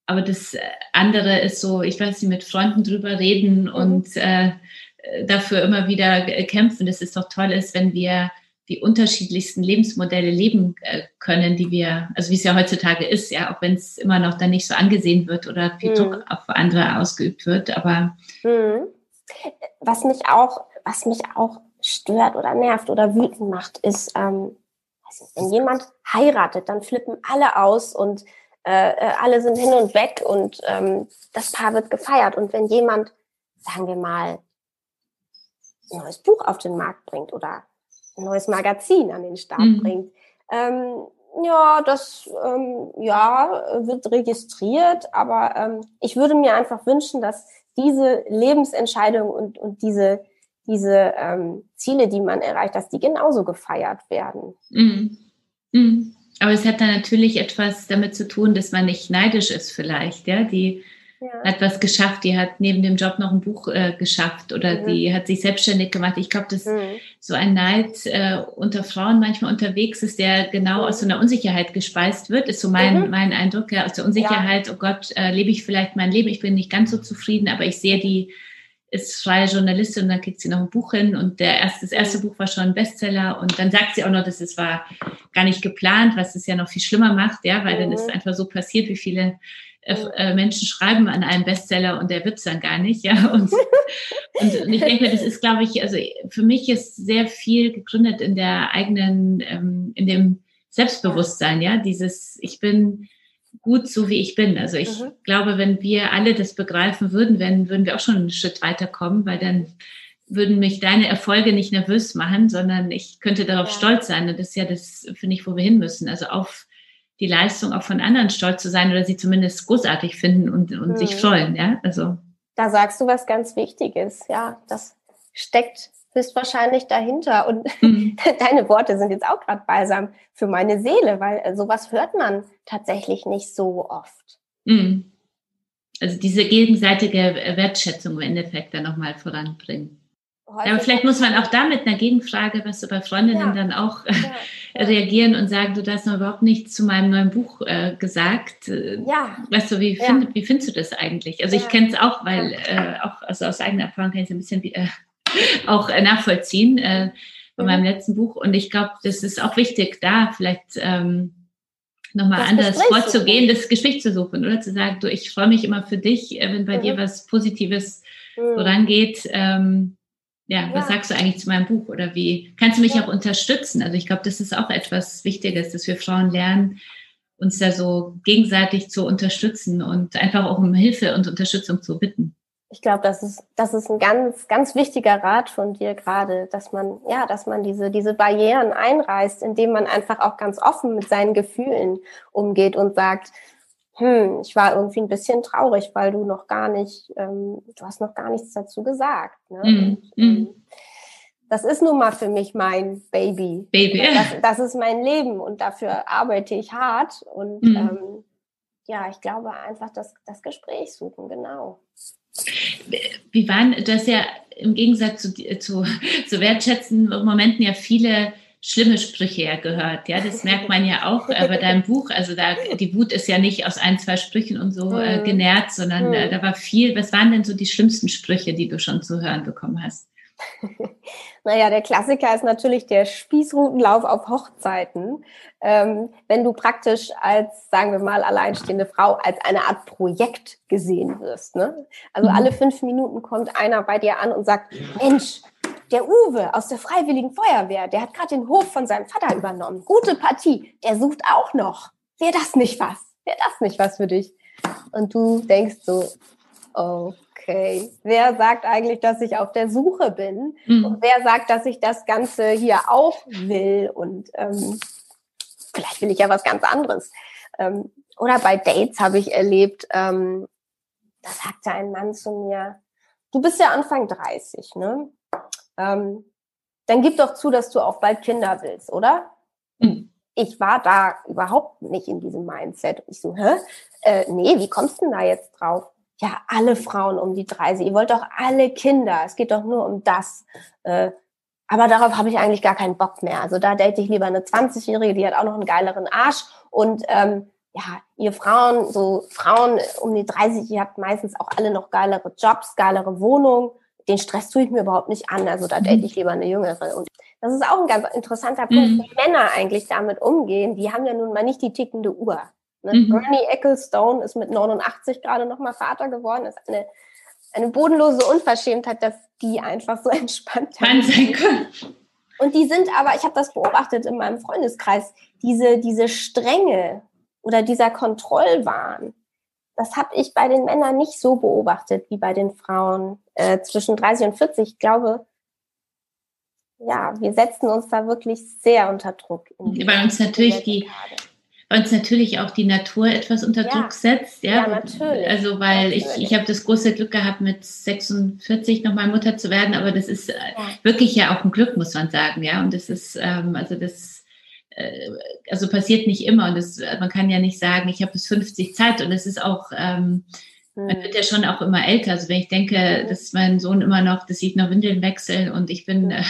aber das andere ist so, ich weiß nicht, mit Freunden drüber reden mhm. und äh, dafür immer wieder kämpfen, dass es doch toll ist, wenn wir die unterschiedlichsten Lebensmodelle leben äh, können, die wir, also wie es ja heutzutage ist, ja, auch wenn es immer noch dann nicht so angesehen wird oder viel mhm. Druck auf andere ausgeübt wird, aber mhm. was mich auch, was mich auch stört oder nervt oder wütend macht, ist, ähm, wenn jemand heiratet, dann flippen alle aus und äh, äh, alle sind hin und weg und ähm, das Paar wird gefeiert. Und wenn jemand, sagen wir mal, ein neues Buch auf den Markt bringt oder ein neues Magazin an den Start mhm. bringt. Ähm, ja, das ähm, ja, wird registriert, aber ähm, ich würde mir einfach wünschen, dass diese Lebensentscheidung und, und diese, diese ähm, Ziele, die man erreicht, dass die genauso gefeiert werden. Mhm. Mhm. Aber es hat dann natürlich etwas damit zu tun, dass man nicht neidisch ist vielleicht, ja, die ja. hat was geschafft, die hat neben dem Job noch ein Buch äh, geschafft oder mhm. die hat sich selbstständig gemacht. Ich glaube, dass mhm. so ein Neid äh, unter Frauen manchmal unterwegs ist, der genau mhm. aus so einer Unsicherheit gespeist wird, ist so mein, mhm. mein Eindruck, ja, aus der Unsicherheit, ja. oh Gott, äh, lebe ich vielleicht mein Leben, ich bin nicht ganz so zufrieden, aber ich sehe die ist freie Journalistin und dann kriegt sie noch ein Buch hin und der erste, das erste Buch war schon ein Bestseller und dann sagt sie auch noch, dass es war gar nicht geplant, was es ja noch viel schlimmer macht, ja, weil dann ist es mhm. einfach so passiert, wie viele äh, äh, Menschen schreiben an einem Bestseller und der wird's dann gar nicht, ja. Und, und, und ich denke, das ist, glaube ich, also für mich ist sehr viel gegründet in der eigenen, ähm, in dem Selbstbewusstsein, ja. Dieses, ich bin, gut so, wie ich bin. Also ich mhm. glaube, wenn wir alle das begreifen würden, wenn, würden wir auch schon einen Schritt weiterkommen, weil dann würden mich deine Erfolge nicht nervös machen, sondern ich könnte darauf ja. stolz sein. Und das ist ja das, finde ich, wo wir hin müssen. Also auf die Leistung auch von anderen stolz zu sein oder sie zumindest großartig finden und, und mhm. sich freuen. Ja, also. Da sagst du was ganz Wichtiges. Ja, das steckt höchstwahrscheinlich dahinter. Und mhm. deine Worte sind jetzt auch gerade balsam für meine Seele, weil äh, sowas hört man tatsächlich nicht so oft. Mhm. Also diese gegenseitige Wertschätzung im Endeffekt dann nochmal voranbringen. Heute aber vielleicht muss man auch da mit einer Gegenfrage, was du bei Freundinnen ja. dann auch ja, ja. reagieren und sagen, du hast noch überhaupt nichts zu meinem neuen Buch äh, gesagt. Äh, ja. Weißt du, wie, find, wie findest du das eigentlich? Also ich kenne es auch, weil äh, auch also aus eigener Erfahrung kann ich es ein bisschen äh, auch äh, nachvollziehen äh, bei mhm. meinem letzten Buch. Und ich glaube, das ist auch wichtig, da vielleicht ähm, nochmal anders Gespräch vorzugehen, das Gespräch zu suchen oder zu sagen, du, ich freue mich immer für dich, äh, wenn bei mhm. dir was Positives mhm. vorangeht. Ähm, ja, ja, was sagst du eigentlich zu meinem Buch oder wie kannst du mich ja. auch unterstützen? Also ich glaube, das ist auch etwas Wichtiges, dass wir Frauen lernen, uns da so gegenseitig zu unterstützen und einfach auch um Hilfe und Unterstützung zu bitten. Ich glaube, das ist, das ist ein ganz, ganz wichtiger Rat von dir gerade, dass man, ja, dass man diese, diese Barrieren einreißt, indem man einfach auch ganz offen mit seinen Gefühlen umgeht und sagt, hm, ich war irgendwie ein bisschen traurig, weil du noch gar nicht, ähm, du hast noch gar nichts dazu gesagt. Ne? Mm, das ist nun mal für mich mein Baby. Baby. Das, das, ist mein Leben und dafür arbeite ich hart. Und mm. ähm, ja, ich glaube einfach, das, das Gespräch suchen, genau. Wie waren, du hast ja im Gegensatz zu, zu, zu wertschätzenden Momenten ja viele schlimme Sprüche ja gehört. Ja, das merkt man ja auch äh, bei deinem Buch. Also da, die Wut ist ja nicht aus ein, zwei Sprüchen und so äh, mhm. genährt, sondern äh, mhm. da war viel. Was waren denn so die schlimmsten Sprüche, die du schon zu hören bekommen hast? Naja, der Klassiker ist natürlich der Spießrutenlauf auf Hochzeiten. Ähm, wenn du praktisch als, sagen wir mal, alleinstehende Frau als eine Art Projekt gesehen wirst. Ne? Also mhm. alle fünf Minuten kommt einer bei dir an und sagt, Mensch, der Uwe aus der Freiwilligen Feuerwehr, der hat gerade den Hof von seinem Vater übernommen. Gute Partie. Der sucht auch noch. Wäre das nicht was? Wäre das nicht was für dich? Und du denkst so, okay, wer sagt eigentlich, dass ich auf der Suche bin? Mhm. Und wer sagt, dass ich das Ganze hier auch will? Und ähm, vielleicht will ich ja was ganz anderes. Ähm, oder bei Dates habe ich erlebt, ähm, da sagte ein Mann zu mir, du bist ja Anfang 30, ne? Ähm, dann gib doch zu, dass du auch bald Kinder willst, oder? Mhm. Ich war da überhaupt nicht in diesem Mindset. Ich so, hä? Äh, nee, wie kommst du denn da jetzt drauf? Ja, alle Frauen um die 30. Ihr wollt doch alle Kinder. Es geht doch nur um das. Äh, aber darauf habe ich eigentlich gar keinen Bock mehr. Also da date ich lieber eine 20-Jährige, die hat auch noch einen geileren Arsch. Und ähm, ja, ihr Frauen, so Frauen um die 30, die habt meistens auch alle noch geilere Jobs, geilere Wohnungen den Stress tue ich mir überhaupt nicht an. Also da date mhm. ich lieber eine Jüngere. Und das ist auch ein ganz interessanter Punkt, mhm. wie Männer eigentlich damit umgehen. Die haben ja nun mal nicht die tickende Uhr. Ne? Mhm. Bernie Ecclestone ist mit 89 gerade nochmal Vater geworden. Das ist eine, eine bodenlose Unverschämtheit, dass die einfach so entspannt sein können. Und die sind aber, ich habe das beobachtet in meinem Freundeskreis, diese, diese Strenge oder dieser Kontrollwahn, das habe ich bei den Männern nicht so beobachtet wie bei den Frauen äh, zwischen 30 und 40. Ich glaube, ja, wir setzen uns da wirklich sehr unter Druck. Weil uns natürlich die, weil uns natürlich auch die Natur etwas unter ja. Druck setzt. Ja, ja natürlich. Also weil natürlich. ich, ich habe das große Glück gehabt, mit 46 nochmal Mutter zu werden, aber das ist äh, ja. wirklich ja auch ein Glück, muss man sagen, ja. Und das ist, ähm, also das also passiert nicht immer und das, man kann ja nicht sagen, ich habe bis 50 Zeit und es ist auch, ähm, man hm. wird ja schon auch immer älter. Also wenn ich denke, dass mein Sohn immer noch, das sieht noch Windeln wechseln und ich bin, äh,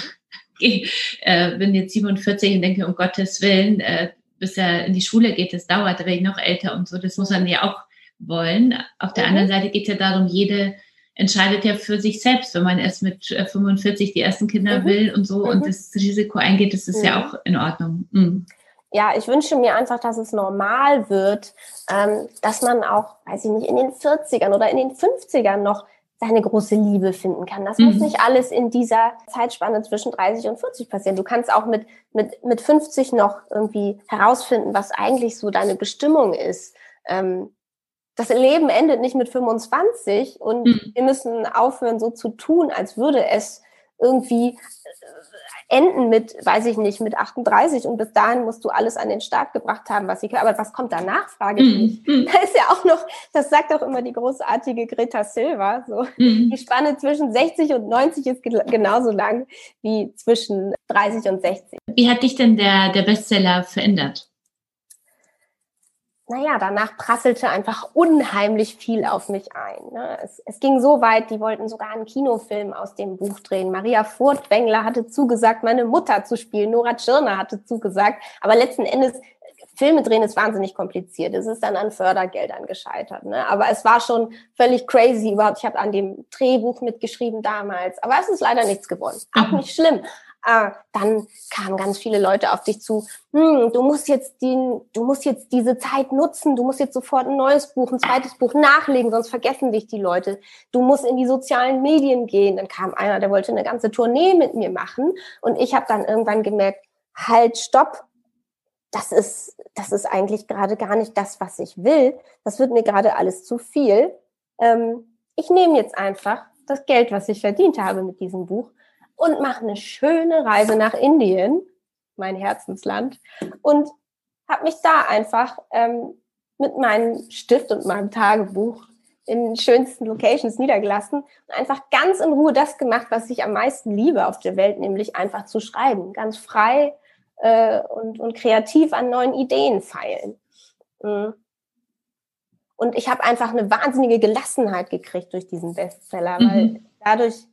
äh, bin jetzt 47 und denke, um Gottes Willen, äh, bis er in die Schule geht, das dauert, da werde ich noch älter und so. Das muss man ja auch wollen. Auf der mhm. anderen Seite geht es ja darum, jede entscheidet ja für sich selbst, wenn man erst mit 45 äh, die ersten Kinder mhm. will und so mhm. und das Risiko eingeht, das ist mhm. ja auch in Ordnung. Mhm. Ja, ich wünsche mir einfach, dass es normal wird, ähm, dass man auch, weiß ich nicht, in den 40ern oder in den 50ern noch seine große Liebe finden kann. Das muss mhm. nicht alles in dieser Zeitspanne zwischen 30 und 40 passieren. Du kannst auch mit, mit, mit 50 noch irgendwie herausfinden, was eigentlich so deine Bestimmung ist. ähm, das Leben endet nicht mit 25 und mhm. wir müssen aufhören, so zu tun, als würde es irgendwie enden mit, weiß ich nicht, mit 38 und bis dahin musst du alles an den Start gebracht haben, was ich, aber was kommt danach, frage ich mich. Mm, Da ist ja auch noch, das sagt auch immer die großartige Greta Silva, so, mm. die Spanne zwischen 60 und 90 ist genauso lang wie zwischen 30 und 60. Wie hat dich denn der, der Bestseller verändert? Naja, danach prasselte einfach unheimlich viel auf mich ein. Ne? Es, es, ging so weit, die wollten sogar einen Kinofilm aus dem Buch drehen. Maria Furtwängler hatte zugesagt, meine Mutter zu spielen. Nora Tschirner hatte zugesagt. Aber letzten Endes, Filme drehen ist wahnsinnig kompliziert. Es ist dann an Fördergeldern gescheitert. Ne? Aber es war schon völlig crazy überhaupt. Ich habe an dem Drehbuch mitgeschrieben damals. Aber es ist leider nichts geworden. Auch mhm. nicht schlimm ah, dann kamen ganz viele Leute auf dich zu, hm, du musst jetzt den, du musst jetzt diese Zeit nutzen, du musst jetzt sofort ein neues Buch, ein zweites Buch nachlegen, sonst vergessen dich die Leute. Du musst in die sozialen Medien gehen. Dann kam einer, der wollte eine ganze Tournee mit mir machen und ich habe dann irgendwann gemerkt, halt, stopp, das ist, das ist eigentlich gerade gar nicht das, was ich will. Das wird mir gerade alles zu viel. Ähm, ich nehme jetzt einfach das Geld, was ich verdient habe mit diesem Buch und mache eine schöne Reise nach Indien, mein Herzensland, und habe mich da einfach ähm, mit meinem Stift und meinem Tagebuch in schönsten Locations niedergelassen und einfach ganz in Ruhe das gemacht, was ich am meisten liebe auf der Welt, nämlich einfach zu schreiben, ganz frei äh, und, und kreativ an neuen Ideen feilen. Mhm. Und ich habe einfach eine wahnsinnige Gelassenheit gekriegt durch diesen Bestseller, mhm. weil dadurch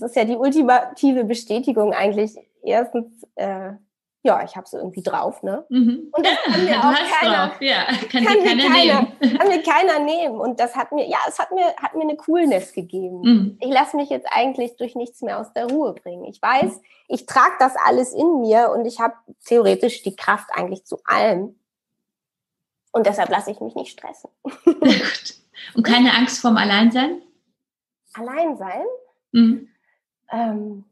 das ist ja die ultimative Bestätigung eigentlich. Erstens, äh, ja, ich habe es irgendwie drauf, ne? Mhm. Und das ja, kann mir auch keiner, drauf. Ja, kann, kann, mir keiner, nehmen. kann mir keiner nehmen. Und das hat mir, ja, es hat mir, hat mir eine Coolness gegeben. Mhm. Ich lasse mich jetzt eigentlich durch nichts mehr aus der Ruhe bringen. Ich weiß, ich trage das alles in mir und ich habe theoretisch die Kraft eigentlich zu allem. Und deshalb lasse ich mich nicht stressen. und keine Angst vorm Alleinsein? Alleinsein? Mhm ähm,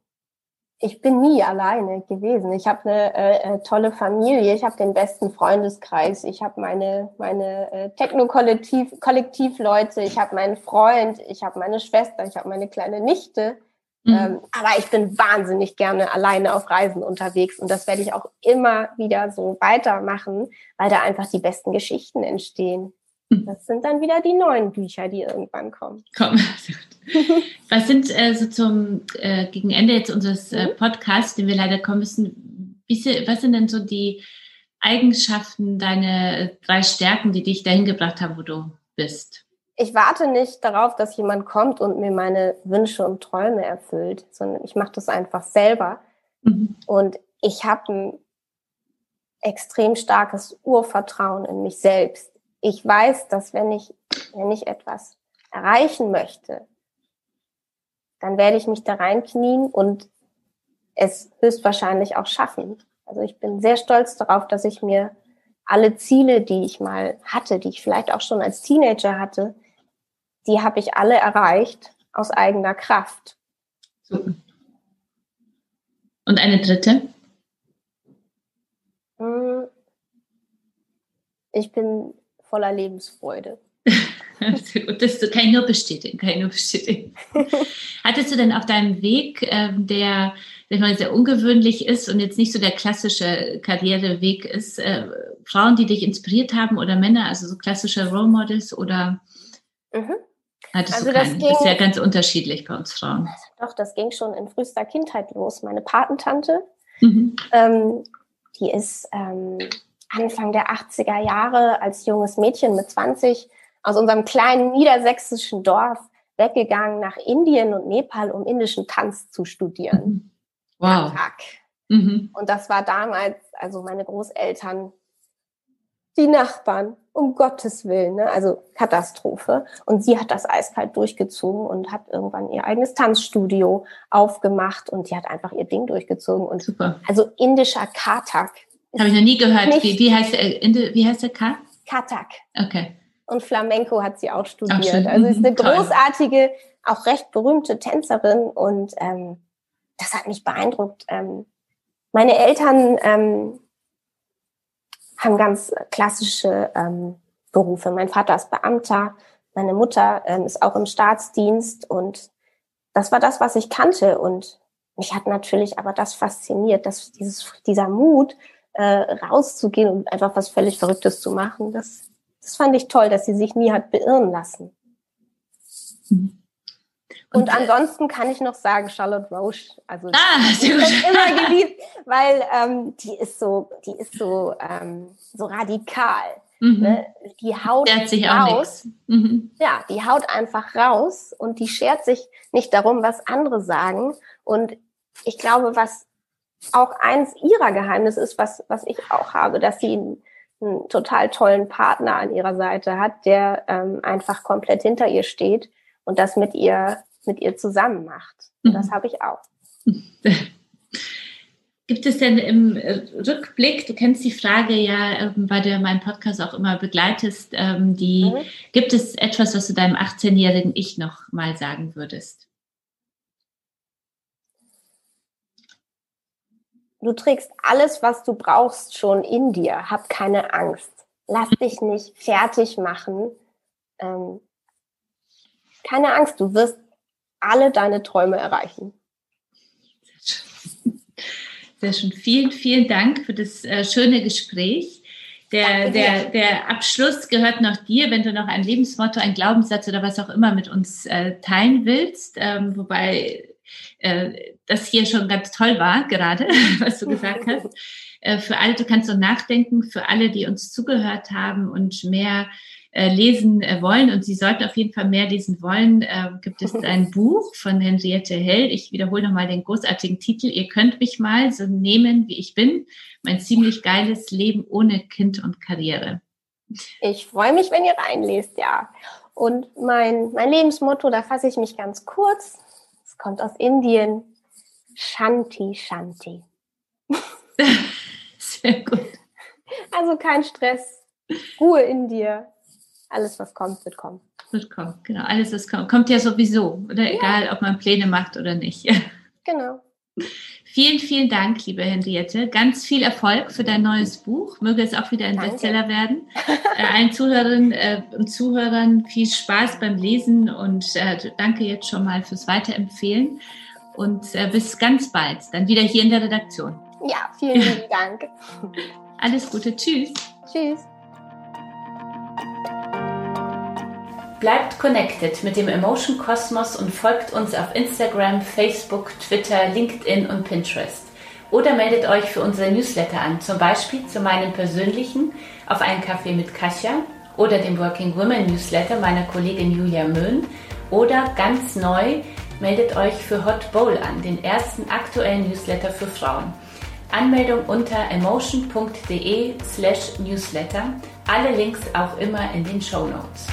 ich bin nie alleine gewesen. Ich habe eine äh, äh, tolle Familie, ich habe den besten Freundeskreis, ich habe meine meine äh, Techno-Kollektiv Kollektivleute, ich habe meinen Freund, ich habe meine Schwester, ich habe meine kleine Nichte. Mhm. Ähm, aber ich bin wahnsinnig gerne alleine auf Reisen unterwegs und das werde ich auch immer wieder so weitermachen, weil da einfach die besten Geschichten entstehen. Das sind dann wieder die neuen Bücher, die irgendwann kommen. Komm. Was sind äh, so zum äh, gegen Ende jetzt unseres äh, mhm. Podcasts, den wir leider kommen müssen, wie, was sind denn so die Eigenschaften, deine drei Stärken, die dich dahin gebracht haben, wo du bist? Ich warte nicht darauf, dass jemand kommt und mir meine Wünsche und Träume erfüllt, sondern ich mache das einfach selber. Mhm. Und ich habe ein extrem starkes Urvertrauen in mich selbst ich weiß, dass wenn ich, wenn ich etwas erreichen möchte, dann werde ich mich da reinknien und es höchstwahrscheinlich auch schaffen. Also ich bin sehr stolz darauf, dass ich mir alle Ziele, die ich mal hatte, die ich vielleicht auch schon als Teenager hatte, die habe ich alle erreicht aus eigener Kraft. Super. Und eine dritte? Hm. Ich bin voller Lebensfreude. das kann ich nur bestätigen, kann ich nur bestätigen. Hattest du denn auf deinem Weg, ähm, der, der sehr ungewöhnlich ist und jetzt nicht so der klassische Karriereweg ist, äh, Frauen, die dich inspiriert haben oder Männer, also so klassische Role Models oder mhm. hattest also du? Das, ging, das ist ja ganz unterschiedlich bei uns Frauen. Doch, das ging schon in frühester Kindheit los. Meine Patentante, mhm. ähm, die ist ähm, Anfang der 80er Jahre als junges Mädchen mit 20 aus unserem kleinen niedersächsischen Dorf weggegangen nach Indien und Nepal, um indischen Tanz zu studieren. Wow. Mhm. Und das war damals, also meine Großeltern, die Nachbarn, um Gottes Willen, ne? also Katastrophe. Und sie hat das eiskalt durchgezogen und hat irgendwann ihr eigenes Tanzstudio aufgemacht und sie hat einfach ihr Ding durchgezogen. Und Super. Also indischer Katak habe ich noch nie gehört. Wie, wie, heißt, der, wie heißt der K? Katak. Okay. Und Flamenco hat sie auch studiert. Auch also ist eine großartige, auch recht berühmte Tänzerin und ähm, das hat mich beeindruckt. Ähm, meine Eltern ähm, haben ganz klassische ähm, Berufe. Mein Vater ist Beamter, meine Mutter ähm, ist auch im Staatsdienst und das war das, was ich kannte. Und mich hat natürlich aber das fasziniert, dass dieses, dieser Mut, äh, rauszugehen und einfach was völlig Verrücktes zu machen, das, das fand ich toll, dass sie sich nie hat beirren lassen. Mhm. Und, und ansonsten kann ich noch sagen, Charlotte Roche. Also ah, gut. immer geliebt, weil ähm, die ist so, die ist so, ähm, so radikal. Mhm. Ne? Die haut sich raus. Mhm. Ja, die haut einfach raus und die schert sich nicht darum, was andere sagen. Und ich glaube, was auch eins ihrer Geheimnisse ist, was, was ich auch habe, dass sie einen, einen total tollen Partner an ihrer Seite hat, der ähm, einfach komplett hinter ihr steht und das mit ihr, mit ihr zusammen macht. Und das mhm. habe ich auch. Gibt es denn im äh, Rückblick, du kennst die Frage ja, ähm, weil du meinen Podcast auch immer begleitest, ähm, die, mhm. gibt es etwas, was du deinem 18-jährigen Ich noch mal sagen würdest? Du trägst alles, was du brauchst, schon in dir. Hab keine Angst. Lass dich nicht fertig machen. Ähm, keine Angst, du wirst alle deine Träume erreichen. Sehr schön. Vielen, vielen Dank für das äh, schöne Gespräch. Der, der, der Abschluss gehört noch dir, wenn du noch ein Lebensmotto, ein Glaubenssatz oder was auch immer mit uns äh, teilen willst. Ähm, wobei äh, das hier schon ganz toll war, gerade, was du gesagt hast. Äh, für alle, du kannst so nachdenken, für alle, die uns zugehört haben und mehr äh, lesen äh, wollen und Sie sollten auf jeden Fall mehr lesen wollen, äh, gibt es ein Buch von Henriette Hell. Ich wiederhole nochmal den großartigen Titel. Ihr könnt mich mal so nehmen, wie ich bin. Mein ziemlich geiles Leben ohne Kind und Karriere. Ich freue mich, wenn ihr reinlest, ja. Und mein, mein Lebensmotto, da fasse ich mich ganz kurz. Es kommt aus Indien. Shanti, Shanti. Sehr gut. Also kein Stress. Ruhe in dir alles, was kommt, wird kommen. Wird kommen, genau. Alles, was kommt, kommt ja sowieso, oder? Ja. Egal, ob man Pläne macht oder nicht. Genau. Vielen, vielen Dank, liebe Henriette. Ganz viel Erfolg für dein neues Buch. Möge es auch wieder ein danke. Bestseller werden. Äh, allen Zuhörerinnen äh, und Zuhörern viel Spaß beim Lesen und äh, danke jetzt schon mal fürs Weiterempfehlen. Und äh, bis ganz bald, dann wieder hier in der Redaktion. Ja, vielen lieben Dank. Alles Gute. Tschüss. Tschüss. Bleibt connected mit dem Emotion Kosmos und folgt uns auf Instagram, Facebook, Twitter, LinkedIn und Pinterest. Oder meldet euch für unsere Newsletter an, zum Beispiel zu meinem persönlichen auf einen Kaffee mit Kasia oder dem Working Women Newsletter meiner Kollegin Julia Möhn oder ganz neu meldet euch für Hot Bowl an, den ersten aktuellen Newsletter für Frauen. Anmeldung unter emotion.de slash newsletter. Alle Links auch immer in den Show Notes.